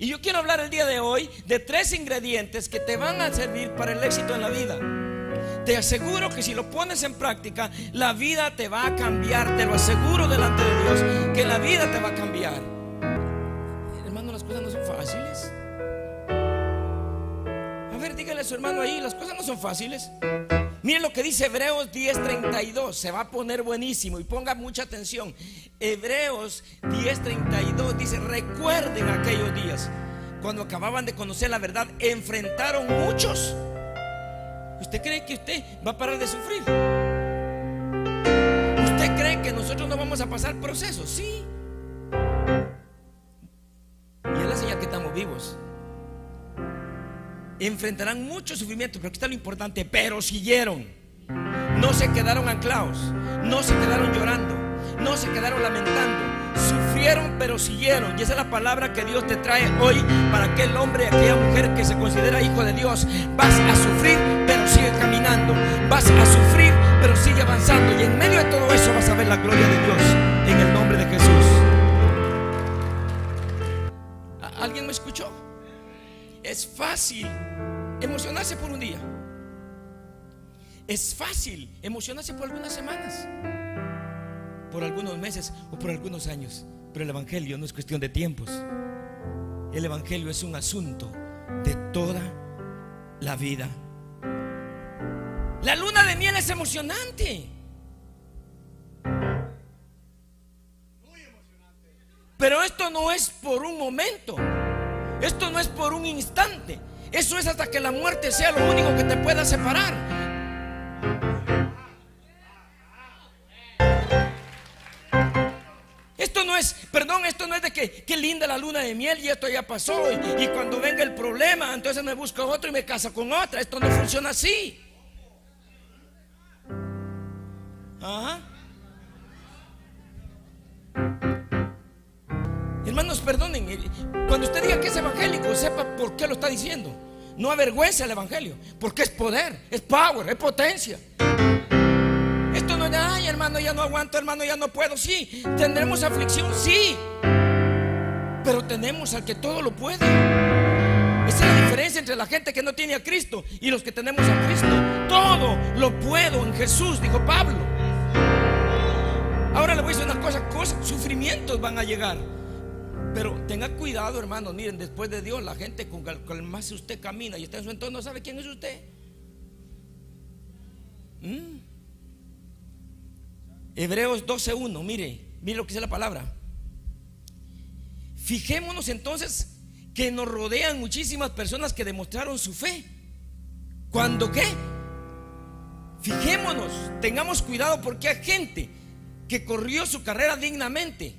Y yo quiero hablar el día de hoy de tres ingredientes que te van a servir para el éxito en la vida. Te aseguro que si lo pones en práctica, la vida te va a cambiar. Te lo aseguro delante de Dios, que la vida te va a cambiar. Hermano, las cosas no son fáciles. A ver, dígale a su hermano ahí, las cosas no son fáciles. Miren lo que dice Hebreos 10:32, se va a poner buenísimo y ponga mucha atención. Hebreos 10:32 dice, recuerden aquellos días cuando acababan de conocer la verdad, enfrentaron muchos. ¿Usted cree que usted va a parar de sufrir? ¿Usted cree que nosotros no vamos a pasar procesos? Sí. Y es la señal que estamos vivos enfrentarán mucho sufrimiento, pero aquí está lo importante, pero siguieron. No se quedaron anclados, no se quedaron llorando, no se quedaron lamentando. Sufrieron, pero siguieron. Y esa es la palabra que Dios te trae hoy para aquel hombre, aquella mujer que se considera hijo de Dios. Vas a sufrir, pero sigue caminando. Vas a sufrir, pero sigue avanzando. Y en medio de todo eso vas a ver la gloria de Dios en el nombre de Jesús. ¿Alguien me escuchó? Es fácil emocionarse por un día. Es fácil emocionarse por algunas semanas, por algunos meses o por algunos años. Pero el Evangelio no es cuestión de tiempos. El Evangelio es un asunto de toda la vida. La luna de miel es emocionante. Pero esto no es por un momento. Esto no es por un instante. Eso es hasta que la muerte sea lo único que te pueda separar. Esto no es, perdón, esto no es de que qué linda la luna de miel y esto ya pasó. Y, cuando venga el problema, entonces me busco otro y me casa con otra. Esto no funciona así. Ajá. Hermanos, perdonen, cuando usted diga que es evangélico, sepa por qué lo está diciendo. No avergüenza el evangelio, porque es poder, es power, es potencia. Esto no es de, ay hermano, ya no aguanto, hermano, ya no puedo. Sí, tendremos aflicción, sí. Pero tenemos al que todo lo puede. Esa es la diferencia entre la gente que no tiene a Cristo y los que tenemos a Cristo. Todo lo puedo en Jesús, dijo Pablo. Ahora le voy a decir una cosa, cosas, sufrimientos van a llegar. Pero tenga cuidado, hermanos. Miren, después de Dios, la gente con el más usted camina y está en su entorno, no sabe quién es usted. ¿Mm? Hebreos 12:1, mire, mire lo que dice la palabra. Fijémonos entonces que nos rodean muchísimas personas que demostraron su fe. ¿Cuándo qué? Fijémonos, tengamos cuidado porque hay gente que corrió su carrera dignamente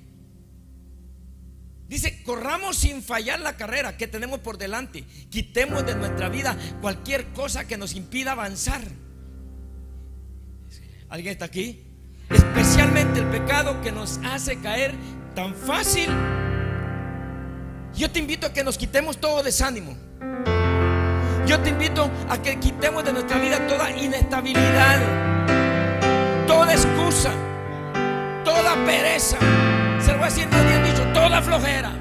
Dice, corramos sin fallar la carrera que tenemos por delante. Quitemos de nuestra vida cualquier cosa que nos impida avanzar. ¿Alguien está aquí? Especialmente el pecado que nos hace caer tan fácil. Yo te invito a que nos quitemos todo desánimo. Yo te invito a que quitemos de nuestra vida toda inestabilidad, toda excusa, toda pereza. Se lo voy a decir dicho, toda flojera.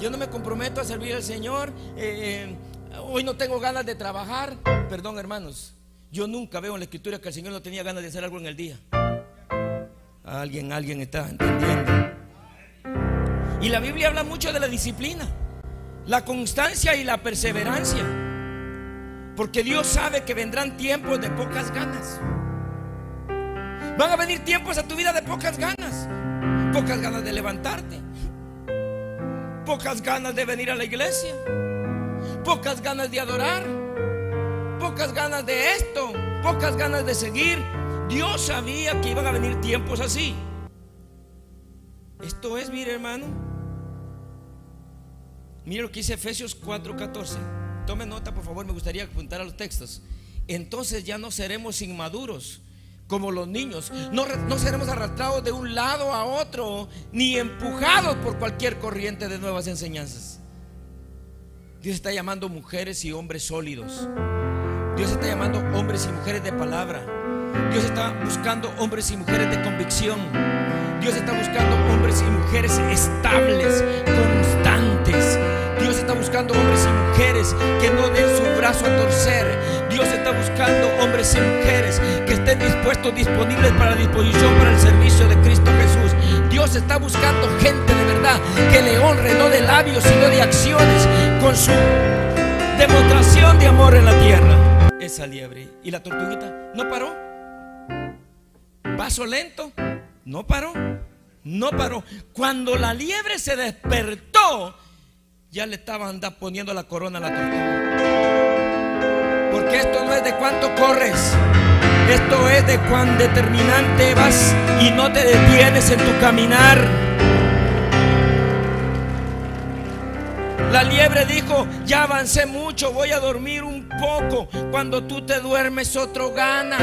Yo no me comprometo a servir al Señor. Eh, eh, hoy no tengo ganas de trabajar. Perdón, hermanos. Yo nunca veo en la escritura que el Señor no tenía ganas de hacer algo en el día. Alguien, alguien está entendiendo. Y la Biblia habla mucho de la disciplina, la constancia y la perseverancia. Porque Dios sabe que vendrán tiempos de pocas ganas. Van a venir tiempos a tu vida de pocas ganas. Pocas ganas de levantarte. Pocas ganas de venir a la iglesia. Pocas ganas de adorar. Pocas ganas de esto. Pocas ganas de seguir. Dios sabía que iban a venir tiempos así. Esto es, mire hermano. Mire lo que dice Efesios 4:14. Tome nota, por favor, me gustaría apuntar a los textos. Entonces ya no seremos inmaduros como los niños. No, no, seremos arrastrados de un lado a otro, ni empujados por cualquier corriente de nuevas enseñanzas. Dios está llamando mujeres y hombres sólidos. Dios está llamando hombres y mujeres de palabra. Dios está buscando hombres y mujeres de convicción. Dios está buscando hombres y mujeres estables, constantes. Está buscando hombres y mujeres que no den su brazo a torcer. Dios está buscando hombres y mujeres que estén dispuestos, disponibles para la disposición para el servicio de Cristo Jesús. Dios está buscando gente de verdad que le honre, no de labios, sino de acciones, con su demostración de amor en la tierra. Esa liebre. ¿Y la tortuguita? ¿No paró? ¿Paso lento? No paró. No paró. Cuando la liebre se despertó, ya le estaban poniendo la corona a la tortuga. Porque esto no es de cuánto corres. Esto es de cuán determinante vas y no te detienes en tu caminar. La liebre dijo, ya avancé mucho, voy a dormir un poco. Cuando tú te duermes, otro gana.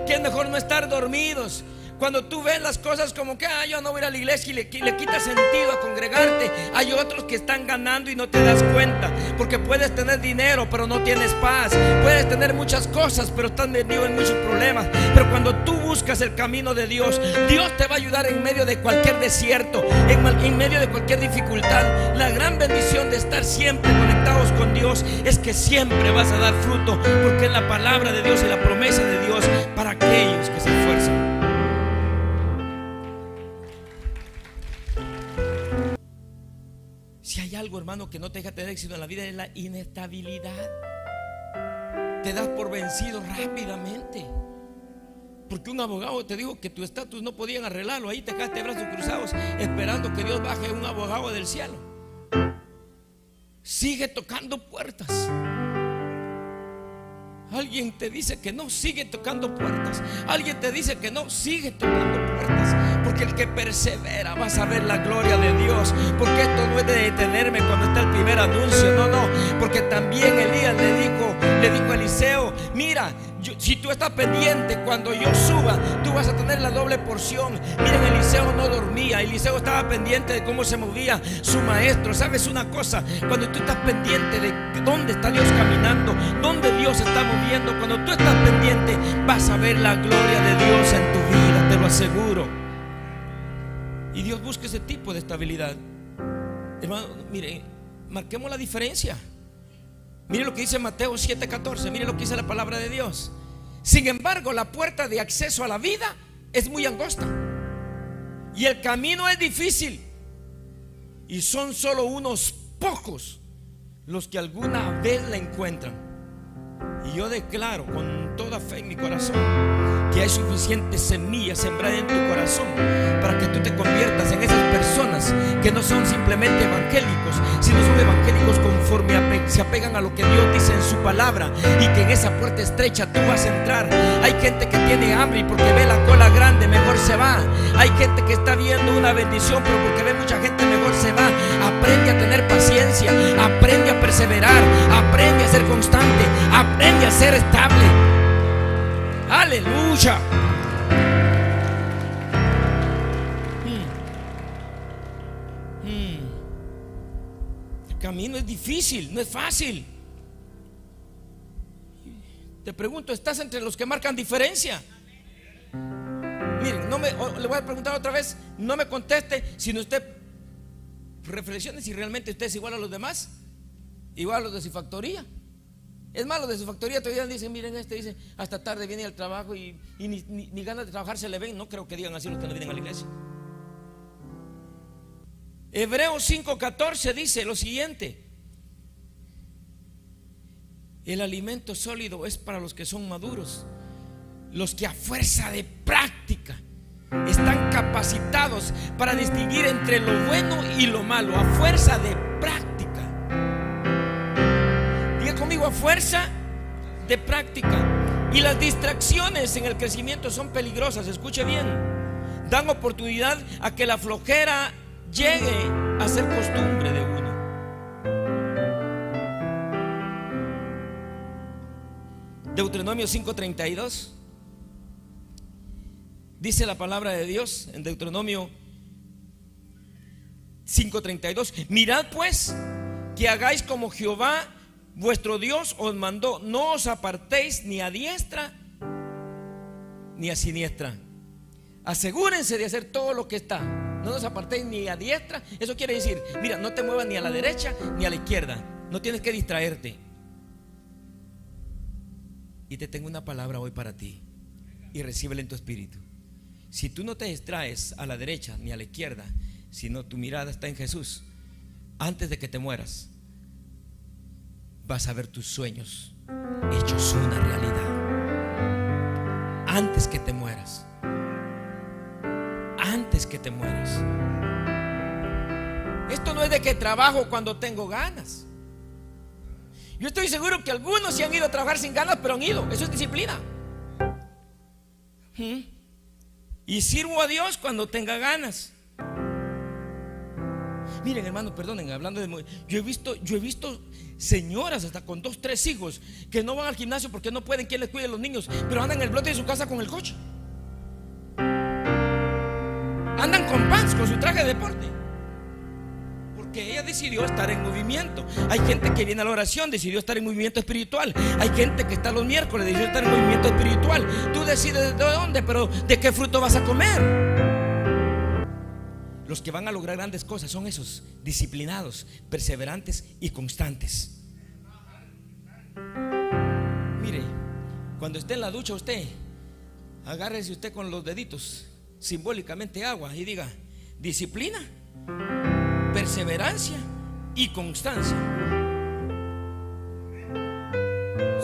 Aquí es mejor no estar dormidos. Cuando tú ves las cosas como que ah, yo no voy a ir a la iglesia y le, le quita sentido a congregarte, hay otros que están ganando y no te das cuenta. Porque puedes tener dinero, pero no tienes paz. Puedes tener muchas cosas, pero estás metido en muchos problemas. Pero cuando tú buscas el camino de Dios, Dios te va a ayudar en medio de cualquier desierto, en, medio de cualquier dificultad. La gran bendición de estar siempre conectados con Dios es que siempre vas a dar fruto, porque es la palabra de Dios y la promesa de Dios para aquellos algo, hermano, que no te deja tener éxito en la vida es la inestabilidad. Te das por vencido rápidamente. Porque un abogado te dijo que tu estatus no podían arreglarlo. Ahí te quedaste brazos cruzados esperando que Dios baje un abogado del cielo. Sigue tocando puertas. Alguien te dice que no, sigue tocando puertas. Alguien te dice que no, sigue tocando puertas. Porque el que persevera va a saber la gloria de Dios. Porque esto no es de detenerme cuando está el primer anuncio. No, no. Porque también Elías le dijo, le dijo a Eliseo, mira, si tú estás pendiente cuando yo suba, tú vas a tener la doble porción. Miren, Eliseo no dormía. Eliseo estaba pendiente de cómo se movía su maestro. ¿Sabes una cosa? Cuando tú estás pendiente de dónde está Dios caminando, dónde Dios está moviendo, cuando tú estás pendiente, vas a ver la gloria de Dios en tu vida, te lo aseguro. Y Dios busca ese tipo de estabilidad. Hermano, mire, marquemos la diferencia. Mire lo que dice Mateo 7:14, mire lo que dice la palabra de Dios. Sin embargo, la puerta de acceso a la vida es muy angosta. Y el camino es difícil. Y son solo unos pocos los que alguna vez la encuentran. Y yo declaro con toda fe en mi corazón que hay suficiente semilla sembrada en tu corazón para que tú te conviertas en esas personas que no son simplemente evangélicos, sino son evangélicos conforme se apegan a lo que Dios dice en su palabra y que en esa puerta estrecha tú vas a entrar. Hay gente que tiene hambre y porque ve la cola grande mejor se va. Hay gente que está viendo una bendición, pero porque ve mucha gente mejor se va. Aprende a tener paciencia, aprende a perseverar, aprende a ser constante, aprende a ser estable. Aleluya. Hmm. Hmm. El camino es difícil, no es fácil. Te pregunto, ¿estás entre los que marcan diferencia? Miren, no me, le voy a preguntar otra vez, no me conteste, sino usted reflexione si realmente usted es igual a los demás, igual a los de su factoría. Es malo de su factoría todavía dicen, miren este, dice, hasta tarde viene al trabajo y, ni, ganas de trabajar se le ven. No creo que digan así los que no vienen a la iglesia. Hebreos 5:14 dice lo siguiente. El alimento sólido es para los que son maduros, los que a fuerza de práctica están capacitados para distinguir entre lo bueno y lo malo, a fuerza de práctica fuerza de práctica. Y las distracciones en el crecimiento son peligrosas, escuche bien. Dan oportunidad a que la flojera llegue a ser costumbre de uno. Deuteronomio 5:32 dice la palabra de Dios en Deuteronomio 5:32, mirad pues que hagáis como Jehová vuestro Dios os mandó, no os apartéis ni a diestra ni a siniestra. Asegúrense de hacer todo lo que está. No nos apartéis ni a diestra. Eso quiere decir, mira, no te muevas ni a la derecha ni a la izquierda. No tienes que distraerte. Y te tengo una palabra hoy para ti. Y recíbela en tu espíritu. Si tú no te distraes a la derecha ni a la izquierda, sino tu mirada está en Jesús, antes de que te mueras, vas a ver tus sueños hechos una realidad. Antes que te mueras. Antes que te mueras. Esto no es de que trabajo cuando tengo ganas. Yo estoy seguro que algunos se han ido a trabajar sin ganas, pero han ido. Eso es disciplina. ¿Mm? Y sirvo a Dios cuando tenga ganas. Miren, hermano, perdonen, hablando de yo he visto, yo he visto señoras hasta con dos, tres hijos que no van al gimnasio porque no pueden quien les cuide a los niños, pero andan en el bloque de su casa con el coche. Andan con pants, con su traje de deporte. Porque ella decidió estar en movimiento. Hay gente que viene a la oración, decidió estar en movimiento espiritual. Hay gente que está los miércoles, decidió estar en movimiento espiritual. Tú decides de dónde, pero de qué fruto vas a comer. Los que van a lograr grandes cosas son esos disciplinados, perseverantes y constantes. Mire, cuando esté en la ducha usted, agárrese usted con los deditos, simbólicamente agua, y diga, disciplina, perseverancia y constancia.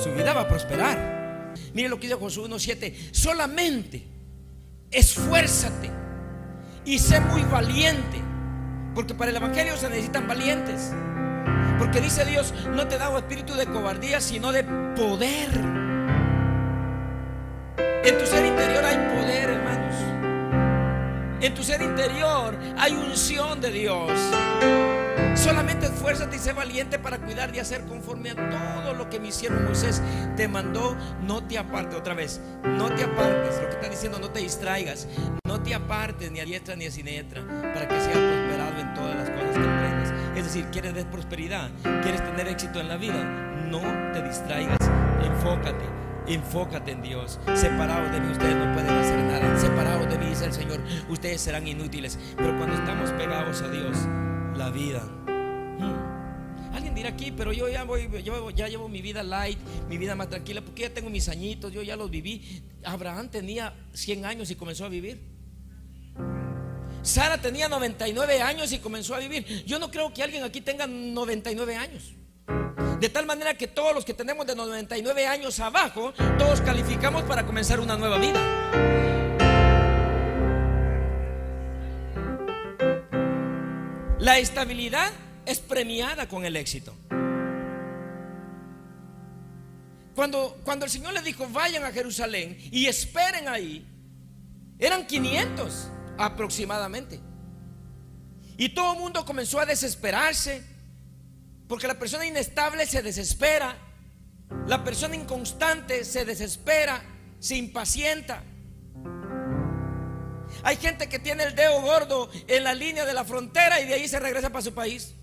Su vida va a prosperar. Mire lo que dice Josué 1.7, solamente esfuérzate y sé muy valiente. Porque para el Evangelio se necesitan valientes. Porque dice Dios, no te he espíritu de cobardía, sino de poder. En tu ser interior hay poder, hermanos. En tu ser interior hay unción de Dios. Solamente esfuérzate y sé valiente para cuidar y hacer conforme a todo lo que mi siervo Moisés te mandó. No te apartes otra vez. No te apartes. Lo que está diciendo, no te distraigas. No te apartes ni a diestra ni a siniestra para que seas prosperado en todas las cosas que emprendas. Es decir, quieres ver prosperidad, quieres tener éxito en la vida. No te distraigas. Enfócate. Enfócate en Dios. Separados de mí, ustedes no pueden hacer nada. Separados de mí, dice el Señor, ustedes serán inútiles. Pero cuando estamos pegados a Dios, la vida Alguien dirá aquí, pero yo ya voy, yo ya llevo mi vida light, mi vida más tranquila, porque ya tengo mis añitos, yo ya los viví. Abraham tenía 100 años y comenzó a vivir. Sara tenía 99 años y comenzó a vivir. Yo no creo que alguien aquí tenga 99 años. De tal manera que todos los que tenemos de 99 años abajo, todos calificamos para comenzar una nueva vida. La estabilidad es premiada con el éxito. Cuando, cuando el Señor le dijo, vayan a Jerusalén y esperen ahí, eran 500 aproximadamente. Y todo el mundo comenzó a desesperarse, porque la persona inestable se desespera, la persona inconstante se desespera, se impacienta. Hay gente que tiene el dedo gordo en la línea de la frontera y de ahí se regresa para su país.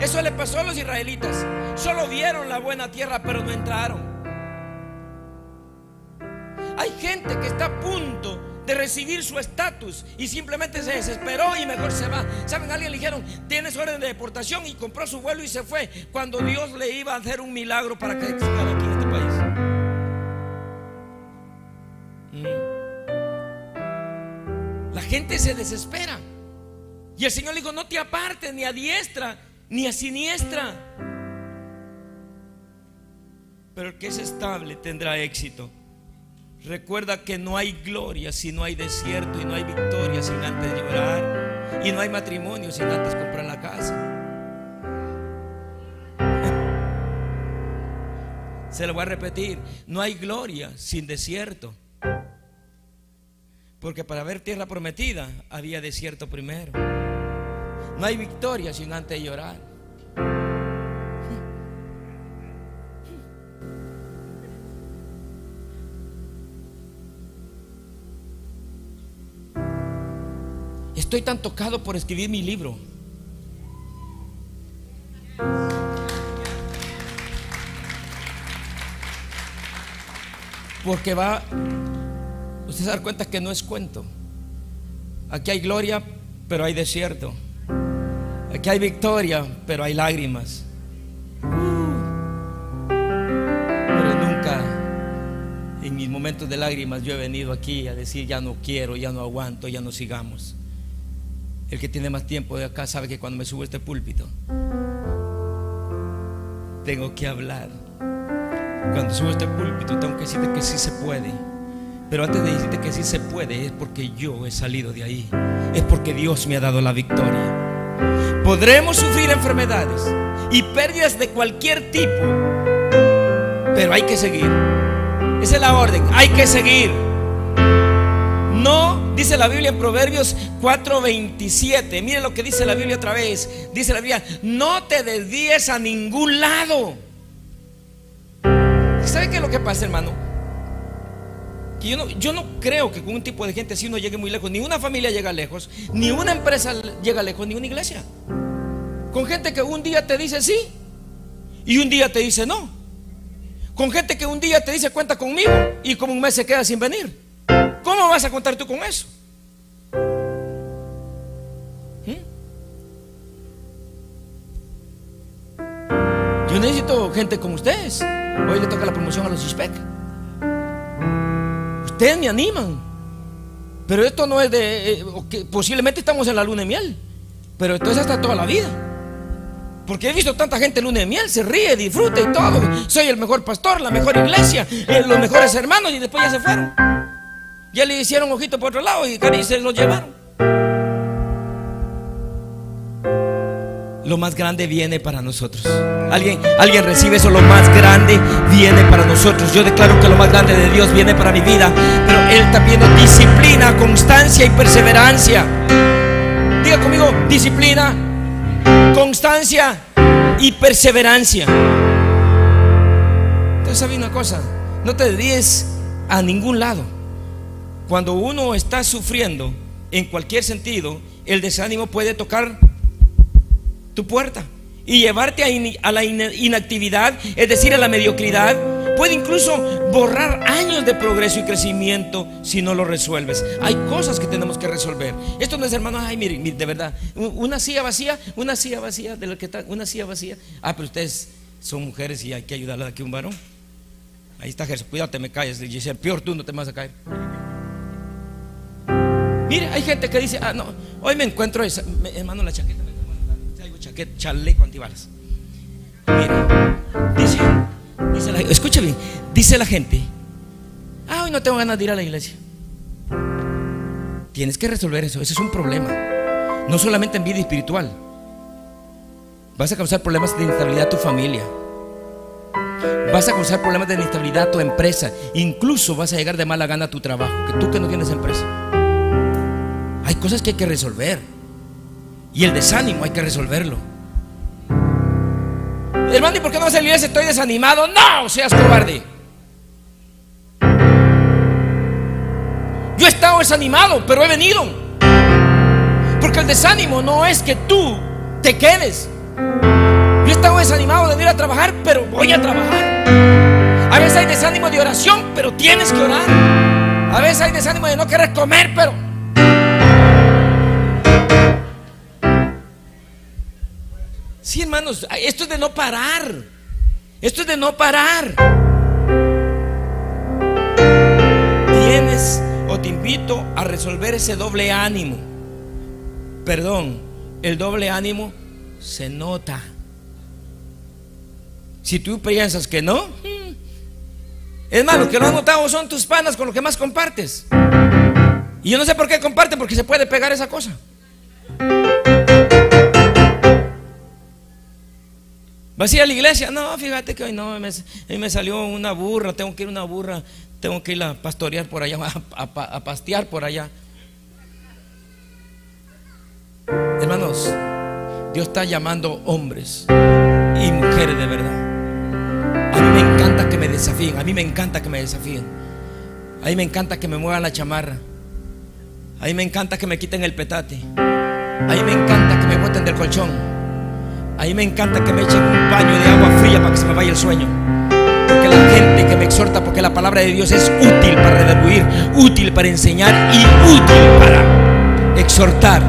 Eso le pasó a los israelitas. Solo vieron la buena tierra, pero no entraron. Hay gente que está a punto de recibir su estatus y simplemente se desesperó y mejor se va. ¿Saben? alguien le dijeron, tienes orden de deportación y compró su vuelo y se fue cuando Dios le iba a hacer un milagro para que aquí gente se desespera. Y el Señor le dijo, no te apartes ni a diestra ni a siniestra. Pero el que es estable tendrá éxito. Recuerda que no hay gloria si no hay desierto y no hay victoria sin antes llorar y no hay matrimonio sin antes comprar la casa. Se lo voy a repetir, no hay gloria sin desierto. Porque para ver tierra prometida había desierto primero. No hay victoria sin antes llorar. Estoy tan tocado por escribir mi libro. Porque va, usted se da cuenta que no es cuento. Aquí hay gloria, pero hay desierto. Aquí hay victoria, pero hay lágrimas. Pero nunca en mis momentos de lágrimas yo he venido aquí a decir ya no quiero, ya no aguanto, ya no sigamos. El que tiene más tiempo de acá sabe que cuando me subo a este púlpito tengo que hablar. Cuando subo a este púlpito tengo que decirte que sí se puede. Pero antes de decirte que sí se puede es porque yo he salido de ahí. Es porque Dios me ha dado la victoria. Podremos sufrir enfermedades y pérdidas de cualquier tipo, pero hay que seguir. Esa es la orden, hay que seguir. No, dice la Biblia en Proverbios 4:27. Mire lo que dice la Biblia otra vez. Dice la Biblia, no te desvíes a ningún lado. ¿Sabe qué es lo que pasa, hermano? Que yo no, yo no creo que con un tipo de gente así uno llegue muy lejos. Ni una familia llega lejos, ni una empresa llega lejos, ni una iglesia. Con gente que un día te dice sí y un día te dice no. Con gente que un día te dice cuenta conmigo y como un mes se queda sin venir. ¿Cómo vas a contar tú con eso? ¿Mm? Yo necesito gente como ustedes. Hoy le toca la promoción a los ISPEC. Ustedes me animan. Pero esto no es de. Eh, posiblemente estamos en la luna de miel. Pero esto es hasta toda la vida. Porque he visto tanta gente en luna de miel, se ríe, disfruta y todo. Soy el mejor pastor, la mejor iglesia, eh, los mejores hermanos y después ya se fueron. Ya le hicieron ojito por otro lado y se los llevaron. Lo más grande viene para nosotros. ¿Alguien, alguien recibe eso, lo más grande viene para nosotros. Yo declaro que lo más grande de Dios viene para mi vida. Pero Él está pidiendo disciplina, constancia y perseverancia. Diga conmigo, disciplina, constancia y perseverancia. Entonces, ¿sabes una cosa? No te dediques a ningún lado. Cuando uno está sufriendo en cualquier sentido, el desánimo puede tocar tu puerta y llevarte a, la inactividad, es decir, a la mediocridad. Puede incluso borrar años de progreso y crecimiento si no lo resuelves. Hay cosas que tenemos que resolver. Esto no es, hermano, ay, miren, de verdad, una silla vacía, una silla vacía, de lo que está, una silla vacía. Ah, pero ustedes son mujeres y hay que ayudarle a que un varón. Ahí está Jesús, cuídate, me calles. Dice, peor tú no te vas a caer. Mire, hay gente que dice, ah, no, hoy me encuentro esa, hermano, la chaqueta chaqueta, chaleco antibalas. Mira, dice, dice la, escucha dice la gente, ah, hoy no tengo ganas de ir a la iglesia. Tienes que resolver eso, ese es un problema. No solamente en vida espiritual. Vas a causar problemas de inestabilidad a tu familia. Vas a causar problemas de inestabilidad a tu empresa. Incluso vas a llegar de mala gana a tu trabajo. Que tú que no tienes empresa. Hay cosas que hay que resolver. Y el desánimo hay que resolverlo. Hermano, ¿y por qué no vas a la iglesia? Estoy desanimado. No, seas cobarde. Yo he estado desanimado, pero he venido. Porque el desánimo no es que tú te quedes. Yo he estado desanimado de ir a trabajar, pero voy a trabajar. A veces hay desánimo de oración, pero tienes que orar. A veces hay desánimo de no querer comer, pero Sí, hermanos, esto es de no parar. Esto es de no parar. Tienes o te invito a resolver ese doble ánimo. Perdón, el doble ánimo se nota. Si tú piensas que no, es más, lo que no has notado son tus panas con lo que más compartes. Y yo no sé por qué comparte, porque se puede pegar esa cosa. ¿Vas a ir a la iglesia? No, fíjate que hoy no, me, me salió una burra, tengo que ir a una burra, tengo que ir a pastorear por allá, a, pastear por allá. Hermanos, Dios está llamando hombres y mujeres de verdad. A mí me encanta que me desafíen, a mí me encanta que me desafíen. A mí me encanta que me muevan la chamarra. A mí me encanta que me quiten el petate. A mí me encanta que me boten del colchón. A mí me encanta que me echen un baño de agua fría para que se me vaya el sueño. Porque la gente que me exhorta porque la palabra de Dios es útil para redarguir, útil para enseñar y útil para exhortar.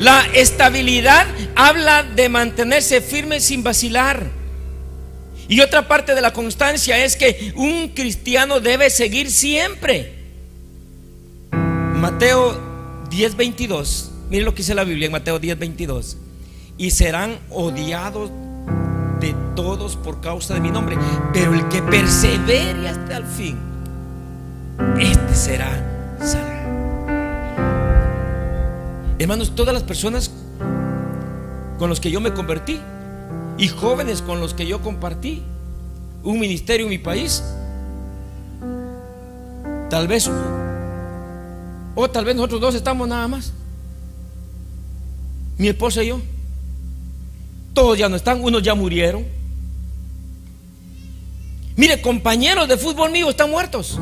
La estabilidad habla de mantenerse firme sin vacilar. Y otra parte de la constancia es que un cristiano debe seguir siempre. Mateo 10:22. Miren lo que dice la Biblia en Mateo 10:22. Y serán odiados de todos por causa de mi nombre. Pero el que persevere hasta el fin, este será salvo. Hermanos, todas las personas con los que yo me convertí y jóvenes con los que yo compartí un ministerio en mi país, tal vez, o tal vez nosotros dos estamos nada más, mi esposa y yo, todos ya no están, unos ya murieron. Mire, compañeros de fútbol mío están muertos.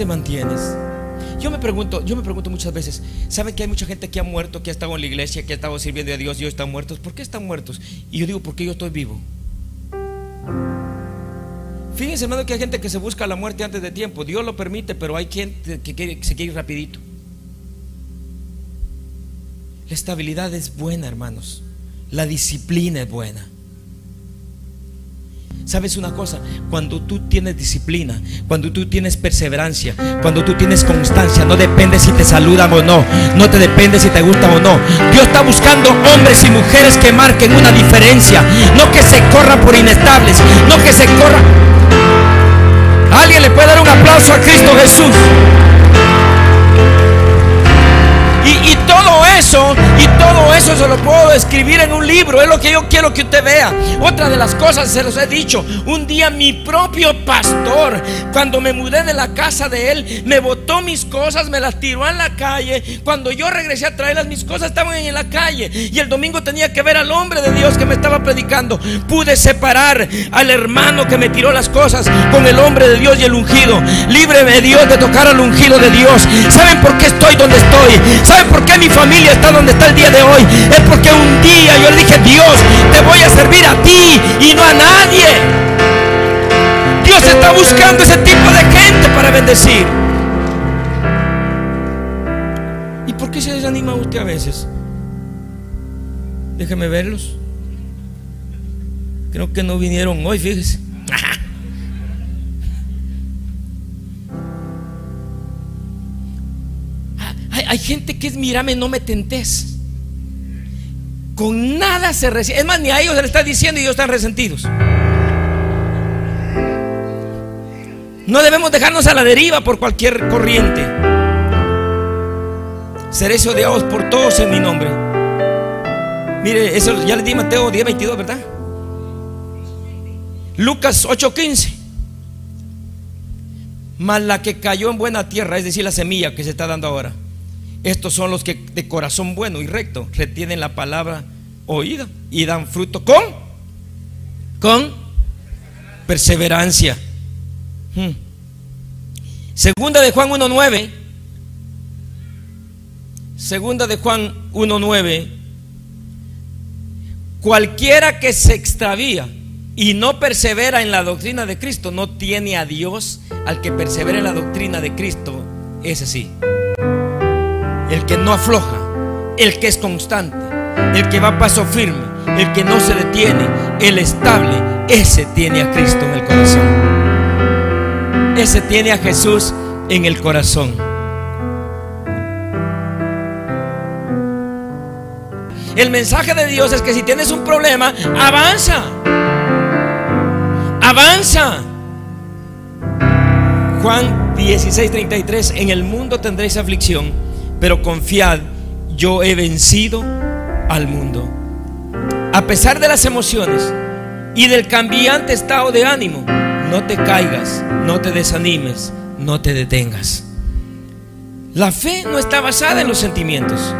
te mantienes? Yo me pregunto, yo me pregunto muchas veces, ¿saben que hay mucha gente que ha muerto, que ha estado en la iglesia, que ha estado sirviendo a Dios y hoy están muertos? ¿Por qué están muertos? Y yo digo, porque yo estoy vivo. Fíjense, hermano, que hay gente que se busca la muerte antes de tiempo. Dios lo permite, pero hay que, que se quiere ir rapidito. La estabilidad es buena, hermanos. La disciplina es buena. ¿Sabes una cosa? Cuando tú tienes disciplina, cuando tú tienes perseverancia, cuando tú tienes constancia, no depende si te saludan o no, no te depende si te gustan o no. Dios está buscando hombres y mujeres que marquen una diferencia, no que se corran por inestables, no que se corran. ¿Alguien le puede dar un aplauso a Cristo Jesús? Y, todo y todo eso se lo puedo escribir en un libro. Es lo que yo quiero que usted vea. Otra de las cosas, se los he dicho. Un día mi propio pastor, cuando me mudé de la casa de él, me botó mis cosas, me las tiró en la calle. Cuando yo regresé a traerlas, mis cosas estaban en la calle. Y el domingo tenía que ver al hombre de Dios que me estaba predicando. Pude separar al hermano que me tiró las cosas con el hombre de Dios y el ungido. Líbreme Dios de tocar al ungido de Dios. ¿Saben por qué estoy donde estoy? ¿Saben por qué mi familia está donde está el día de hoy? Es porque un día yo le dije, Dios, te voy a servir a ti y no a nadie. Dios está buscando ese tipo de gente para bendecir. ¿Y por qué se desanima usted a veces? Déjeme verlos. Creo que no vinieron hoy, fíjese. hay gente que es mírame, no me tentes. Con nada se resiente. Es más, ni a ellos se le está diciendo y ellos están resentidos. No debemos dejarnos a la deriva por cualquier corriente. Seréis odiados por todos en mi nombre. Mire, eso ya le di Mateo 10, 22, ¿verdad? Lucas 8:15. Mas la que cayó en buena tierra, es decir, la semilla que se está dando ahora estos son los que de corazón bueno y recto retienen la palabra oída y dan fruto con con perseverancia. Hmm. Segunda de Juan 1.9. Segunda de Juan 1.9. Cualquiera que se extravía y no persevera en la doctrina de Cristo no tiene a Dios. Al que persevera en la doctrina de Cristo, ese sí el que no afloja, el que es constante, el que va a paso firme, el que no se detiene, el estable, ese tiene a Cristo en el corazón. Ese tiene a Jesús en el corazón. El mensaje de Dios es que si tienes un problema, avanza. Avanza. Juan 16:33, en el mundo tendréis aflicción pero confiad, yo he vencido al mundo. A pesar de las emociones y del cambiante estado de ánimo, no te caigas, no te desanimes, no te detengas. La fe no está basada en los sentimientos.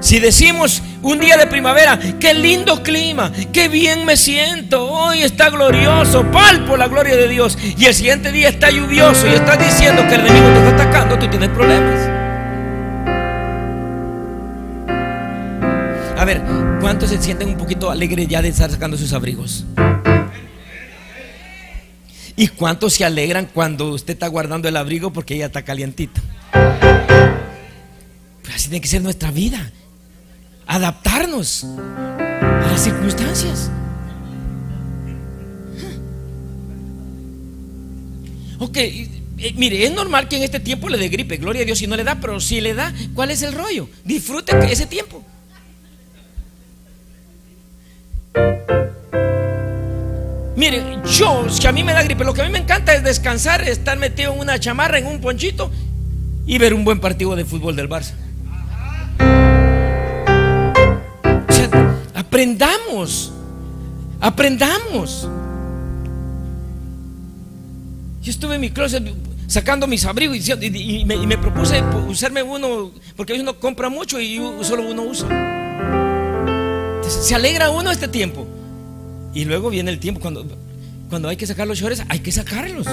Si decimos Un día de primavera, qué lindo clima, qué bien me siento. Hoy está glorioso, palpo la gloria de Dios. Y el siguiente día está lluvioso y estás diciendo que el enemigo te está atacando, tú tienes problemas. ¿Cuántos se sienten un poquito alegres ya de estar sacando sus abrigos? ¿Y cuántos se alegran cuando usted está guardando el abrigo porque ya está calientito? Pues así tiene que ser nuestra vida adaptarnos a las circunstancias. Ok, eh, mire, es normal que en este tiempo le dé gripe, gloria a Dios si no le da, pero si le da, ¿cuál es el rollo? Disfrute ese tiempo. Mire, yo, si a mí me da gripe, lo que a mí me encanta es descansar, estar metido en una chamarra, en un ponchito y ver un buen partido de fútbol del Barça. Aprendamos. Aprendamos. Yo estuve en mi closet sacando mis abrigos y, me, propuse usarme uno, porque uno compra mucho y solo uno usa. Se alegra uno este tiempo. Y luego viene el tiempo cuando, cuando hay que sacar los shorts, hay que sacarlos.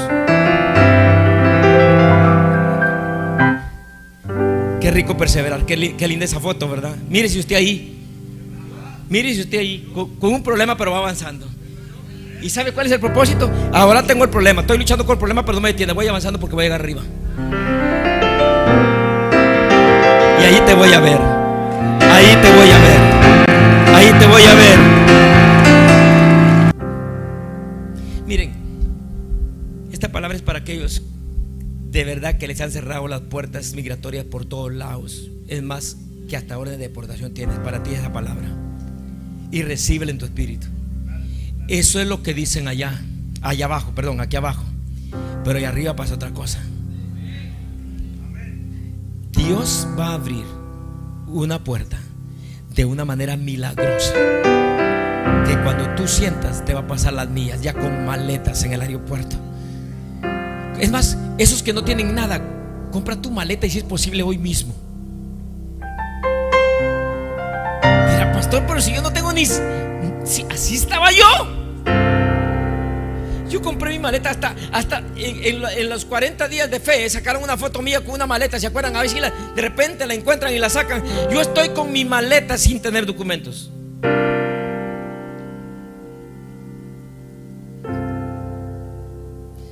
Qué rico perseverar, qué, qué linda esa foto, ¿verdad? Mire si usted ahí Mire si usted ahí, con, un problema, pero va avanzando. ¿Y sabe cuál es el propósito? Ahora tengo el problema. Estoy luchando con el problema, pero no me detiene. Voy avanzando porque voy a llegar arriba. Y ahí te voy a ver. Ahí te voy a ver. Miren, esta palabra es para aquellos de verdad que les han cerrado las puertas migratorias por todos lados. Es más, que hasta ahora de deportación tienes para ti esa palabra y recíbela en tu espíritu. Eso es lo que dicen allá, allá abajo, perdón, aquí abajo. Pero allá arriba pasa otra cosa. Dios va a abrir una puerta de una manera milagrosa. Que cuando tú sientas te va a pasar las mías ya con maletas en el aeropuerto. Es más, esos que no tienen nada, compra tu maleta y si es posible hoy mismo. pastor, pero si yo no tengo ni... Si así estaba yo. Yo compré mi maleta hasta, hasta en, los 40 días de fe. Sacaron una foto mía con una maleta. ¿Se acuerdan? A ver si de repente la encuentran y la sacan. Yo estoy con mi maleta sin tener documentos.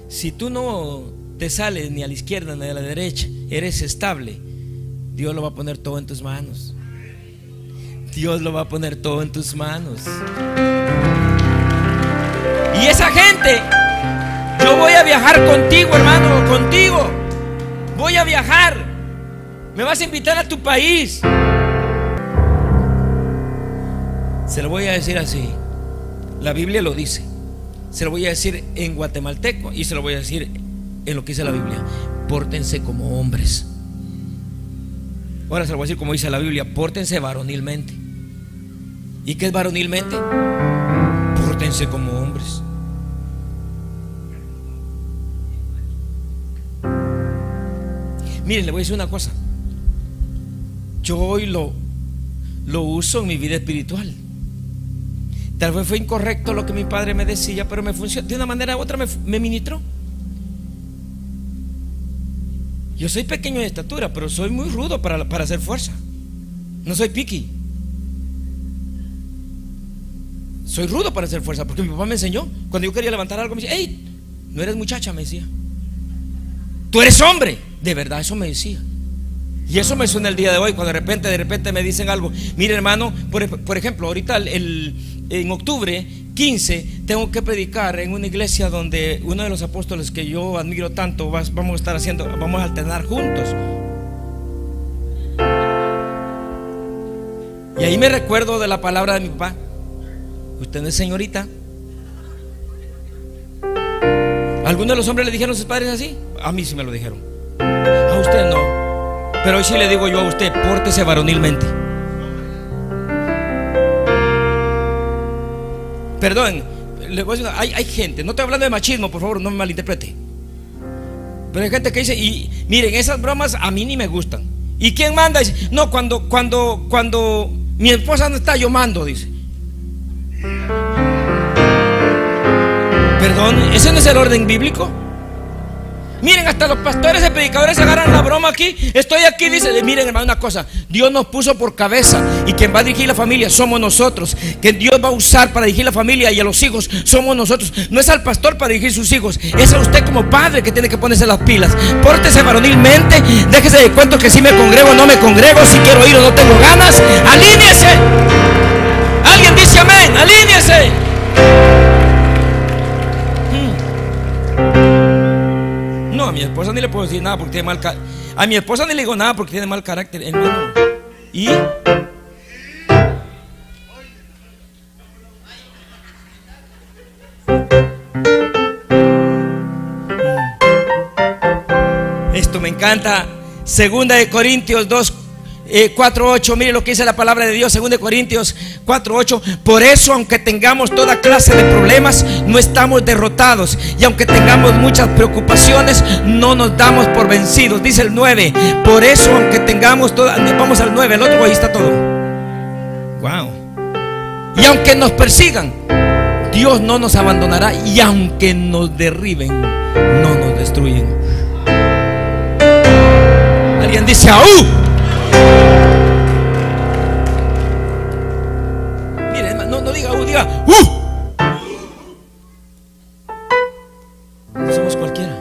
Si tú no te sales ni a la izquierda ni a la derecha, eres estable, Dios lo va a poner todo en tus manos. Dios lo va a poner todo en tus manos. Y esa gente, yo voy a viajar contigo, hermano, contigo. Voy a viajar. Me vas a invitar a tu país. Se lo voy a decir así. La Biblia lo dice. Se lo voy a decir en guatemalteco y se lo voy a decir en lo que dice la Biblia. Pórtense como hombres. Ahora se lo voy a decir como dice la Biblia. Pórtense varonilmente. ¿Y qué es varonilmente? Pórtense como hombres. Miren, le voy a decir una cosa. Yo hoy lo, lo uso en mi vida espiritual. Tal vez fue incorrecto lo que mi padre me decía, pero me funcionó. De una manera u otra me, ministró. Yo soy pequeño de estatura, pero soy muy rudo para, para hacer fuerza. No soy piqui. Soy rudo para hacer fuerza, porque mi papá me enseñó. Cuando yo quería levantar algo, me decía, hey, no eres muchacha, me decía. Tú eres hombre. De verdad, eso me decía. Y eso me suena el día de hoy, cuando de repente, de repente me dicen algo. Mire, hermano, por, ejemplo, ahorita en octubre 15 tengo que predicar en una iglesia donde uno de los apóstoles que yo admiro tanto vamos a estar haciendo, vamos a alternar juntos. Y ahí me recuerdo de la palabra de mi papá. Usted no es señorita. ¿Algunos de los hombres le dijeron a sus padres así? A mí sí me lo dijeron. A usted no. Pero hoy sí le digo yo a usted, pórtese varonilmente. Perdón, le voy a decir, hay, hay gente, no estoy hablando de machismo, por favor, no me malinterprete. Pero hay gente que dice, y miren, esas bromas a mí ni me gustan. ¿Y quién manda? No, cuando, cuando, cuando Mi esposa no está, yo mando, dice. Perdón, ¿ese no es el orden bíblico? Miren, hasta los pastores y predicadores se agarran la broma aquí. Estoy aquí, dice, miren hermano, una cosa. Dios nos puso por cabeza y quien va a dirigir la familia somos nosotros. Que Dios va a usar para dirigir la familia y a los hijos somos nosotros. No es al pastor para dirigir sus hijos. Es a usted como padre que tiene que ponerse las pilas. Pórtese varonilmente. Déjese de cuento que si me congrego o no me congrego. Si quiero ir o no tengo ganas. Alíñese. Alguien dice amén. Alíñese. A mi esposa ni le puedo decir nada porque tiene mal carácter. A mi esposa ni le digo nada porque tiene mal carácter, hermano. Y Esto me encanta. Segunda de Corintios 2 4.8, eh, mire lo que dice la palabra de Dios, 2 Corintios 4.8. Por eso, aunque tengamos toda clase de problemas, no estamos derrotados. Y aunque tengamos muchas preocupaciones, no nos damos por vencidos. Dice el 9. Por eso, aunque tengamos toda, vamos al 9, el otro ahí está todo. Wow. Y aunque nos persigan, Dios no nos abandonará. Y aunque nos derriben, no nos destruyen. Alguien dice, ¡Aú! Uh. No somos cualquiera.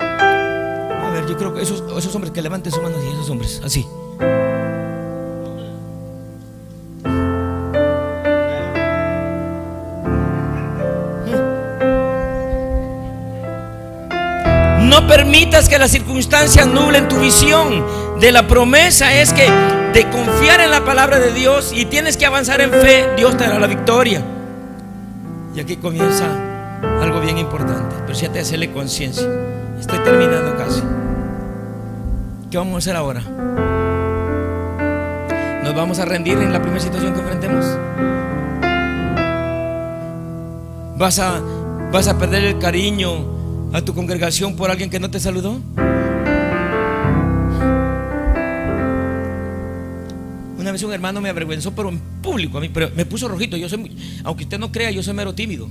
A ver, yo creo que esos, esos hombres que levanten su mano y esos hombres, así. No permitas que las circunstancias nublen tu visión de la promesa. Es que de confiar en la palabra de Dios y tienes que avanzar en fe, Dios te dará la victoria. Y aquí comienza algo bien importante, pero si te hacerle conciencia. Estoy terminando casi. ¿Qué vamos a hacer ahora? ¿Nos vamos a rendir en la primera situación que enfrentemos? ¿Vas a, vas a perder el cariño a tu congregación por alguien que no te saludó? Un hermano me avergüenzó, pero en público a mí, pero me puso rojito. Yo soy, aunque usted no crea, yo soy mero tímido.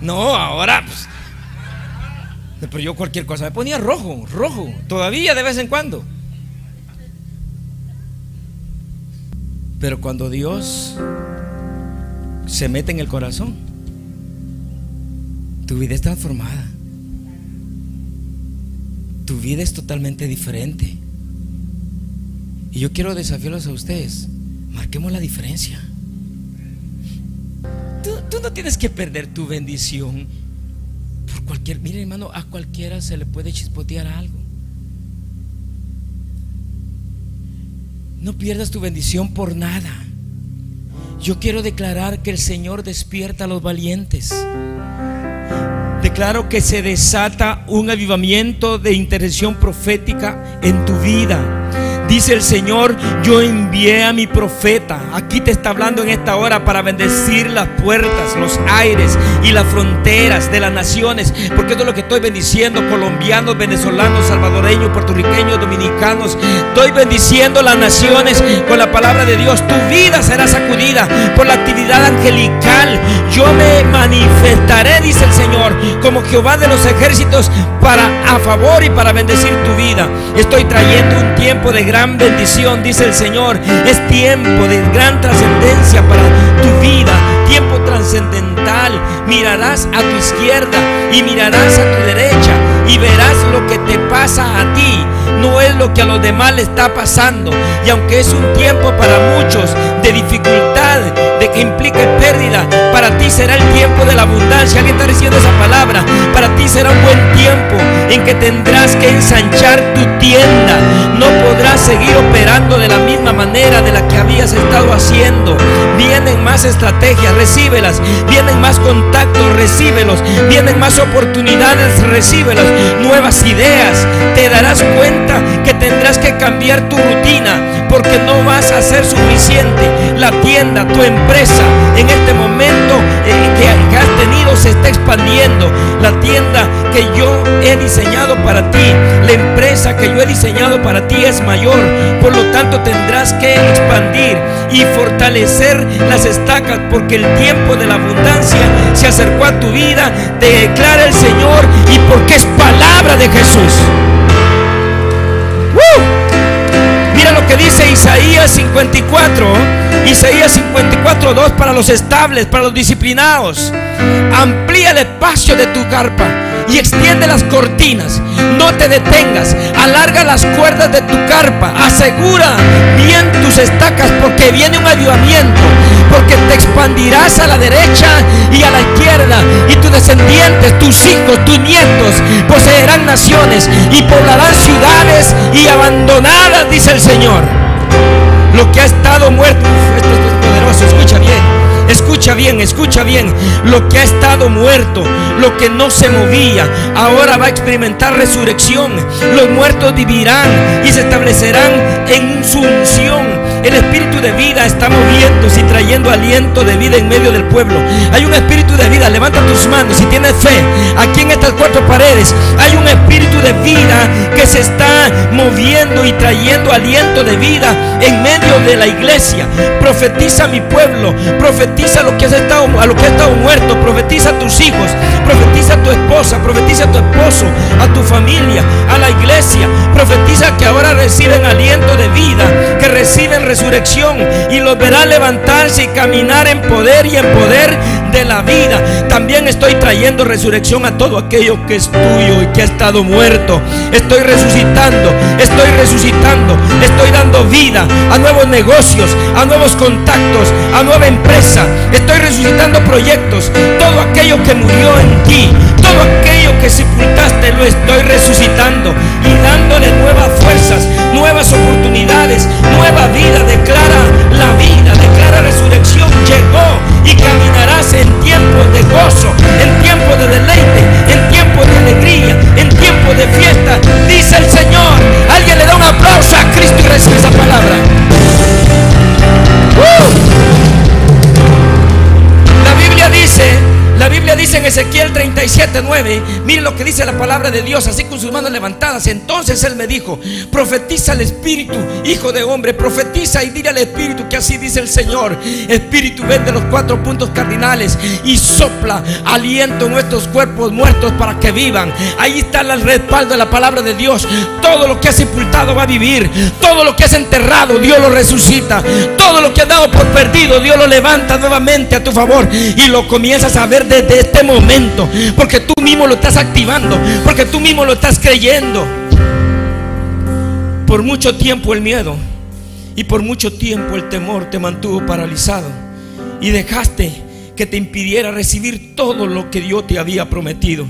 No, ahora, pues, pero yo cualquier cosa me ponía rojo, rojo, todavía de vez en cuando. Pero cuando Dios se mete en el corazón, tu vida es transformada. Tu vida es totalmente diferente. Y yo quiero desafiarlos a ustedes. Marquemos la diferencia. Tú, no tienes que perder tu bendición por cualquier. Mire, hermano, a cualquiera se le puede chispotear algo. No pierdas tu bendición por nada. Yo quiero declarar que el Señor despierta a los valientes. Declaro que se desata un avivamiento de intercesión profética en tu vida. Dice el Señor, yo envié a mi profeta. Aquí te está hablando en esta hora para bendecir las puertas, los aires y las fronteras de las naciones. Porque es lo que estoy bendiciendo. Colombianos, venezolanos, salvadoreños, puertorriqueños, dominicanos. Estoy bendiciendo las naciones con la palabra de Dios. Tu vida será sacudida por la actividad angelical. Yo me manifestaré, dice el Señor, como Jehová de los ejércitos para a favor y para bendecir tu vida. Estoy trayendo un tiempo de gran bendición, dice el Señor. Es tiempo de gran trascendencia para tu vida, tiempo trascendental. Mirarás a tu izquierda y mirarás a tu derecha y verás lo que te pasa a ti. No es lo que a los demás le está pasando. Y aunque es un tiempo para muchos de dificultad, de que implique pérdida, para ti será el tiempo de la abundancia. Alguien está diciendo esa palabra. Para ti será un buen tiempo en que tendrás que ensanchar tu tienda. No podrás seguir operando de la misma manera de la que habías estado estrategias, recíbelas. Vienen más contactos, recíbelos. Vienen más oportunidades, recíbelas. Nuevas ideas. Te darás cuenta que tendrás que cambiar tu rutina porque no vas a ser suficiente. La tienda, tu empresa, en este momento eh, que, que tenido se está expandiendo. La tienda que yo he diseñado para ti, la empresa que yo he diseñado para ti es mayor. Por lo tanto tendrás que expandir y fortalecer las estacas porque el tiempo de la abundancia se acercó a tu vida. Te declara el Señor y porque es palabra de Jesús. Que dice Isaías 54, Isaías 54, 2 para los estables, para los disciplinados. Amplía el espacio de tu carpa y extiende las cortinas. No te detengas. Alarga las cuerdas de tu carpa. Asegura bien tus estacas porque viene un avivamiento. Porque te expandirás a la derecha y a la izquierda. Y tus descendientes, tus hijos, tus nietos poseerán naciones y poblarán ciudades y abandonadas, dice el Señor. Lo que ha estado muerto. Esto, es poderoso. Escucha bien. Escucha bien, escucha bien. Lo que ha estado muerto, lo que no se movía, ahora va a experimentar resurrección. Los muertos vivirán y se establecerán en su unción. El espíritu de vida está moviéndose y trayendo aliento de vida en medio del pueblo. Hay un espíritu de vida. Levanta tus manos si tienes fe. Aquí en estas cuatro paredes hay un espíritu de vida que se está moviendo y trayendo aliento de vida en medio de la iglesia. Profetiza mi pueblo. Profetiza lo que has estado, a lo que ha estado muerto. Profetiza a tus hijos. Profetiza a tu esposa. Profetiza a tu esposo. A tu familia. A la iglesia. Profetiza que ahora reciben aliento de vida. Que reciben resurrección y los verá levantarse y caminar en poder y en poder de la vida. También estoy trayendo resurrección a todo aquello que es tuyo y que ha estado muerto. Estoy resucitando, estoy resucitando, estoy dando vida a nuevos negocios, a nuevos contactos, a nueva empresa. Estoy resucitando proyectos, todo aquello que murió en ti, todo aquello que sepultaste lo estoy resucitando y dándole nuevas fuerzas, nuevas se quiere 7:9, miren lo que dice la palabra de Dios, así con sus manos levantadas. Entonces él me dijo, profetiza al Espíritu, hijo de hombre, profetiza y dile al Espíritu que así dice el Señor. Espíritu, ven los cuatro puntos cardinales y sopla aliento en nuestros cuerpos muertos para que vivan. Ahí está el respaldo de la palabra de Dios. Todo lo que ha sepultado va a vivir. Todo lo que has enterrado, Dios lo resucita. Todo lo que has dado por perdido, Dios lo levanta nuevamente a tu favor. Y lo comienzas a ver desde este momento. Porque tú mismo lo estás activando. Porque tú mismo lo estás creyendo. Por mucho tiempo el miedo y por mucho tiempo el temor te mantuvo paralizado. Y dejaste que te impidiera recibir todo lo que Dios te había prometido.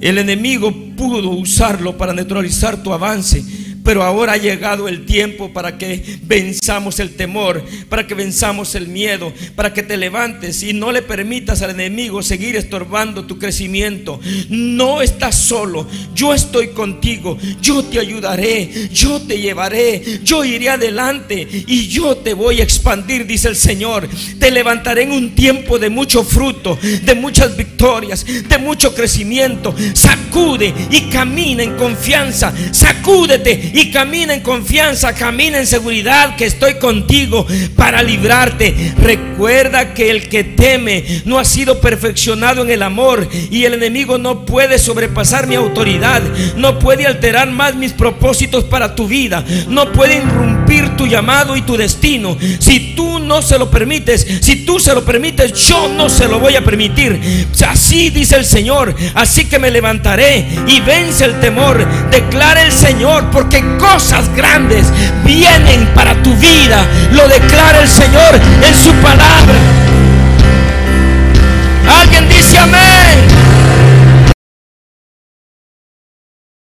El enemigo pudo usarlo para neutralizar tu avance pero ahora ha llegado el tiempo para que venzamos el temor, para que venzamos el miedo, para que te levantes y no le permitas al enemigo seguir estorbando tu crecimiento. No estás solo, yo estoy contigo, yo te ayudaré, yo te llevaré, yo iré adelante y yo te voy a expandir, dice el Señor. Te levantaré en un tiempo de mucho fruto, de muchas victorias, de mucho crecimiento. Sacude y camina en confianza, sacúdete y camina en confianza, camina en seguridad que estoy contigo para librarte. Recuerda que el que teme no ha sido perfeccionado en el amor y el enemigo no puede sobrepasar mi autoridad, no puede alterar más mis propósitos para tu vida, no puede irrumpir tu llamado y tu destino. Si tú no se lo permites, si tú se lo permites, yo no se lo voy a permitir. Así dice el Señor, así que me levantaré y vence el temor. Declara el Señor, porque cosas grandes vienen para tu vida. Lo declara el Señor en su palabra. Alguien dice amén.